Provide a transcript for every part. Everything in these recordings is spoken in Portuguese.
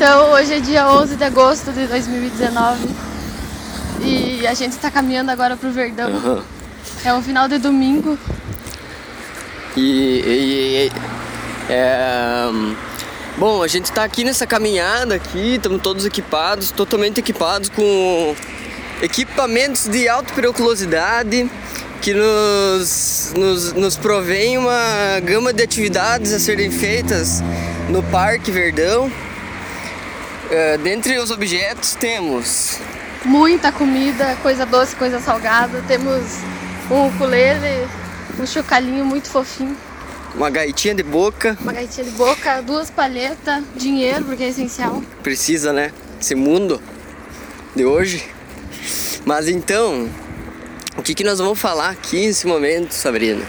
Então, hoje é dia 11 de agosto de 2019 e a gente está caminhando agora pro Verdão. Aham. É um final de domingo. E, e- e- é, bom, a gente tá aqui nessa caminhada aqui, estamos todos equipados, totalmente equipados com equipamentos de alta periculosidade que nos, nos, nos provém uma gama de atividades a serem feitas no Parque Verdão. É, dentre os objetos temos Muita comida, coisa doce, coisa salgada. Temos um ukulele, um chocalhinho muito fofinho, uma gaitinha de boca, uma gaitinha de boca, duas palhetas, dinheiro, porque é essencial. precisa, né? Esse mundo de hoje. Mas então, o que, que nós vamos falar aqui nesse momento, Sabrina?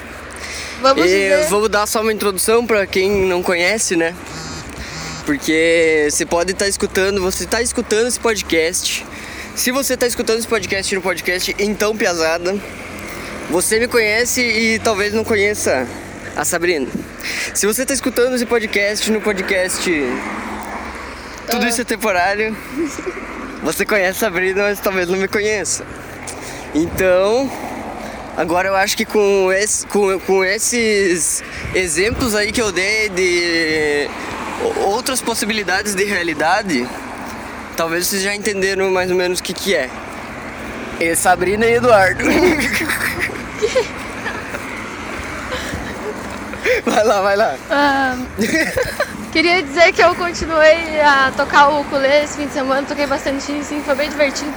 Vamos vamos dar só uma introdução para quem não conhece, né? Porque você pode estar escutando, você está escutando esse podcast. Se você está escutando esse podcast no podcast Então Piazada, você me conhece e talvez não conheça a Sabrina. Se você está escutando esse podcast no podcast Tudo Isso é Temporário, você conhece a Sabrina, mas talvez não me conheça. Então, Agora eu acho que com, esse, com, com esses exemplos aí que eu dei de outras possibilidades de realidade, talvez vocês já entenderam mais ou menos o que, que é. É Sabrina e Eduardo. vai lá, vai lá. Ah, queria dizer que eu continuei a tocar o ukulele esse fim de semana, toquei bastante, sim, foi bem divertido.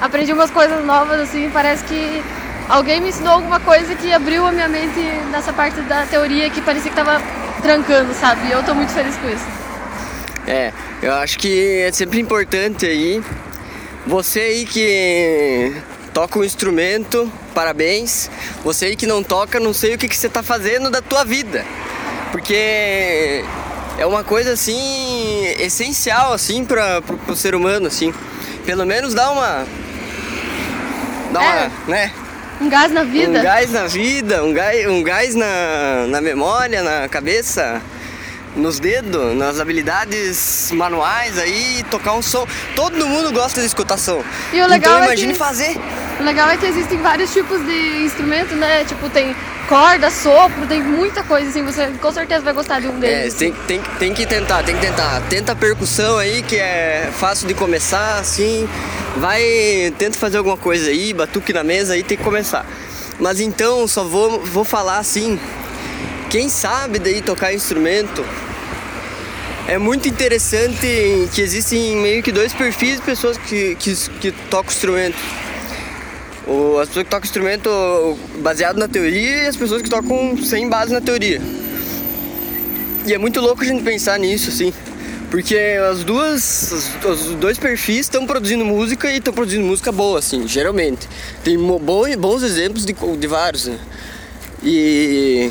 Aprendi umas coisas novas, assim, parece que alguém me ensinou alguma coisa que abriu a minha mente nessa parte da teoria que parecia que tava trancando, sabe? E eu tô muito feliz com isso. É, eu acho que é sempre importante aí. Você aí que toca um instrumento, parabéns. Você aí que não toca, não sei o que, que você tá fazendo da tua vida. Porque é uma coisa assim essencial assim para pro, pro ser humano assim. Pelo menos dá uma dá uma, É. né? Um gás na vida. Um gás na vida, um gás, um gás na, na memória, na cabeça, nos dedos, nas habilidades manuais aí, tocar um som. Todo mundo gosta de escutar som. E o legal então é imagine que- fazer. O legal é que existem vários tipos de instrumento, né? Tipo, tem corda, sopro, tem muita coisa, assim, você com certeza vai gostar de um É, deles. tem, tem, tem que tentar, tem que tentar. Tenta a percussão aí, que é fácil de começar, assim. Vai, tenta fazer alguma coisa aí, batuque na mesa aí, tem que começar. Mas então, só vou, vou falar assim. Quem sabe daí tocar instrumento é muito interessante que existem meio que dois perfis de pessoas que, que, que tocam instrumento. O, as pessoas que tocam instrumento baseado na teoria e as pessoas que tocam sem base na teoria. E é muito louco a gente pensar nisso, assim. Porque as duas, as- os dois perfis estão produzindo música e estão produzindo música boa, assim, geralmente. Tem mo- bo- bons exemplos de, de vários, né? E.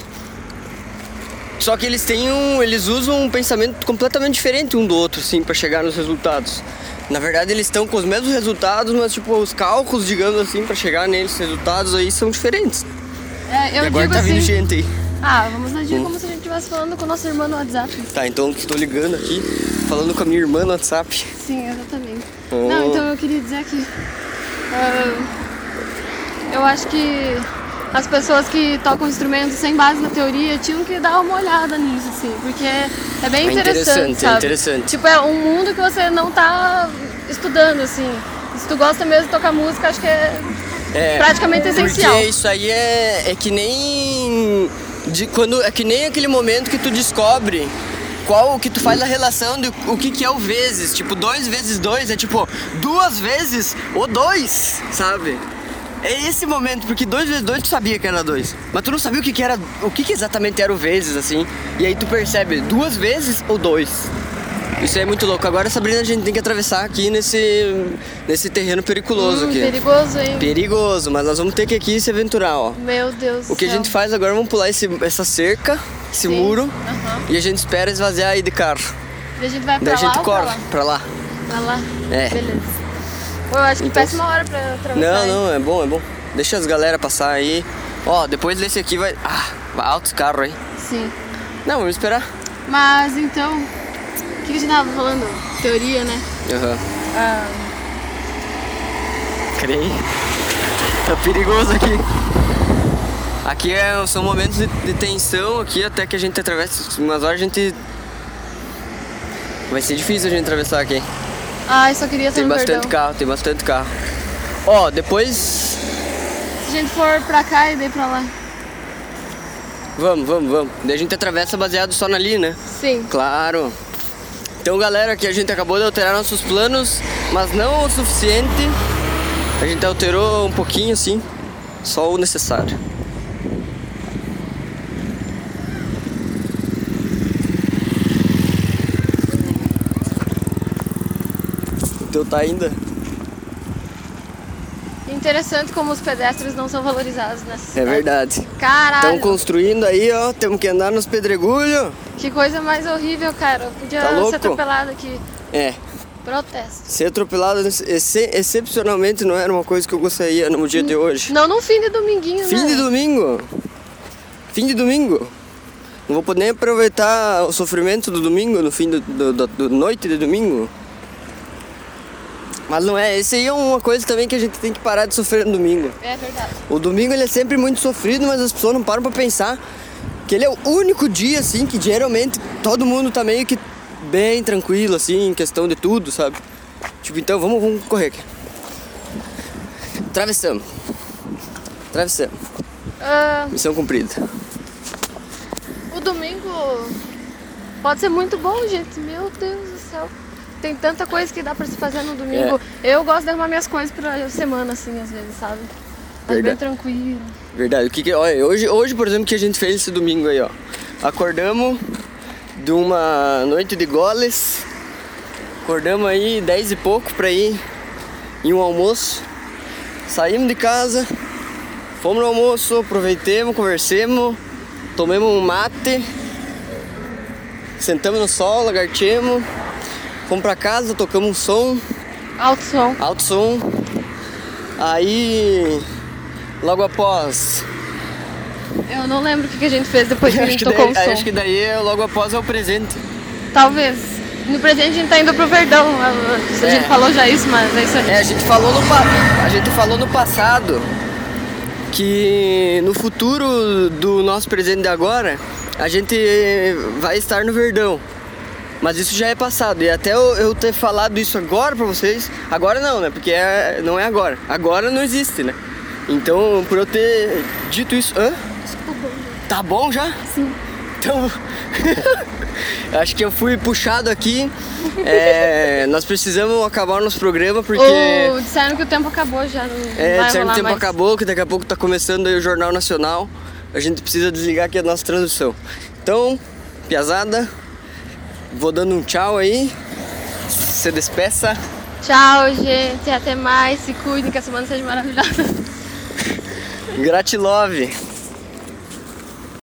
Só que eles têm um. Eles usam um pensamento completamente diferente um do outro, assim, para chegar nos resultados. Na verdade, eles estão com os mesmos resultados, mas, tipo, os cálculos, digamos assim, para chegar neles resultados aí são diferentes. É, eu e agora digo tá assim, vindo gente aí. ah, vamos agir como se a gente estivesse falando com nossa irmã no WhatsApp. Tá, então estou ligando aqui, falando com a minha irmã no WhatsApp. Sim, exatamente. Oh. Não, então eu queria dizer que ah, eu acho que as pessoas que tocam instrumentos sem base na teoria tinham que dar uma olhada nisso, assim, porque é bem É interessante, interessante, é sabe? interessante. Tipo, é um mundo que você não tá estudando, assim. Se tu gosta mesmo de tocar música, acho que é É, praticamente essencial. Porque isso aí é, é que nem. De, quando, é que nem aquele momento que tu descobre qual que tu faz a relação de o que, que é o vezes. Tipo, dois vezes dois é tipo duas vezes o dois, sabe? É esse momento, porque dois vezes dois tu sabia que era dois. Mas tu não sabia o que, que era. O que, que exatamente era o vezes, assim. E aí tu percebe duas vezes ou dois. Isso é muito louco. Agora, Sabrina, a gente tem que atravessar aqui nesse, nesse terreno periculoso Hum, aqui. perigoso, hein? Perigoso, mas nós vamos ter que aqui se aventurar, ó. Meu Deus O que do a gente céu. faz agora, vamos pular esse, essa cerca, esse Sim. muro, Aham. e a gente espera esvaziar aí de carro. E a gente vai pra Daí a lá gente ou pra corre lá? pra lá. Pra lá? É. Beleza. Pô, eu acho que Então- péssima hora pra atravessar. Não, hein? não, é bom, é bom. Deixa as galera passar aí. Ó, depois desse aqui vai. Ah, vai altos carros aí. Sim. Não, vamos esperar. Mas então, o que, que a gente tava falando? teoria, né? Aham. Ah, Creio. Tá perigoso aqui. Aqui é- são momentos de, de tensão aqui até que a gente atravessa. Umas horas a gente. Vai ser difícil a gente atravessar aqui. Ai, só queria Tem ter um bastante perdão. carro, tem bastante carro. Ó, depois. Se a gente for pra cá e daí pra lá. Vamos, vamos, vamos. Daí a gente atravessa baseado só na ali, né? Sim. Claro. Então, galera, aqui a gente acabou de alterar nossos planos, mas não o suficiente. A gente alterou um pouquinho, assim, só o necessário. Então tá ainda? Interessante como os pedestres não são valorizados nessa É cidade. verdade. Caralho. Estão construindo aí, ó. Temos que andar nos pedregulhos. Que coisa mais horrível, cara. Eu podia Tá louco? ser atropelado aqui. É, Protesto. ser atropelado exce- excepcionalmente não era uma coisa que eu gostaria no dia de hoje. Não num fim de dominguinho, Fim né? de domingo. Fim de domingo. Não vou poder nem aproveitar o sofrimento do domingo no fim do noite de domingo. Mas não é, esse aí é uma coisa também que a gente tem que parar de sofrer no domingo. É verdade. O domingo ele é sempre muito sofrido, mas as pessoas não param pra pensar que ele é o único dia assim que geralmente todo mundo tá meio que bem tranquilo assim, em questão de tudo, sabe? Tipo, então vamos, vamos correr aqui. Travessamos. Travessamos. Ah, Missão cumprida. o domingo pode ser muito bom, gente. Meu Deus do céu. Tem tanta coisa que dá pra se fazer no domingo. É. Eu gosto de arrumar minhas coisas pra semana, assim, às vezes, sabe? Mas bem Verdade. tranquilo. Verdade. O que que, olha, hoje, hoje, por exemplo, que a gente fez esse domingo aí, ó. Acordamos de uma noite de goles. Acordamos aí 10 e pouco pra ir em um almoço. Saímos de casa, fomos no almoço, aproveitemos, conversemos, tomamos um mate, sentamos no sol, lagartemos, fomos pra casa, tocamos um som, Alto som. alto som. Aí, logo após Eu não lembro o que a gente fez depois que a gente tocou daí, o som. acho que daí é logo após é o presente. Talvez. No presente a gente tá indo pro Verdão. A É. gente falou já isso, mas é isso aí. É, a gente falou no, a gente falou no passado que no futuro do nosso presente de agora, a gente vai estar no Verdão. Mas isso já é passado. E até eu, eu ter falado isso agora pra vocês. Agora não, né? Porque é- não é agora. Agora não existe, né? Então, por eu ter dito isso. Hã? Tá bom já? Sim. Então, acho que eu fui puxado aqui. É, nós precisamos acabar o nosso programa porque Ou disseram que o tempo acabou já. Não é, de certo rolar tempo mais. acabou, que daqui a pouco tá começando aí o Jornal Nacional. A gente precisa desligar aqui a nossa transmissão. Então, piazada, vou dando um tchau aí. Se despeça. Tchau, gente. Até mais. Se cuidem, que a semana seja maravilhosa. Gratilove.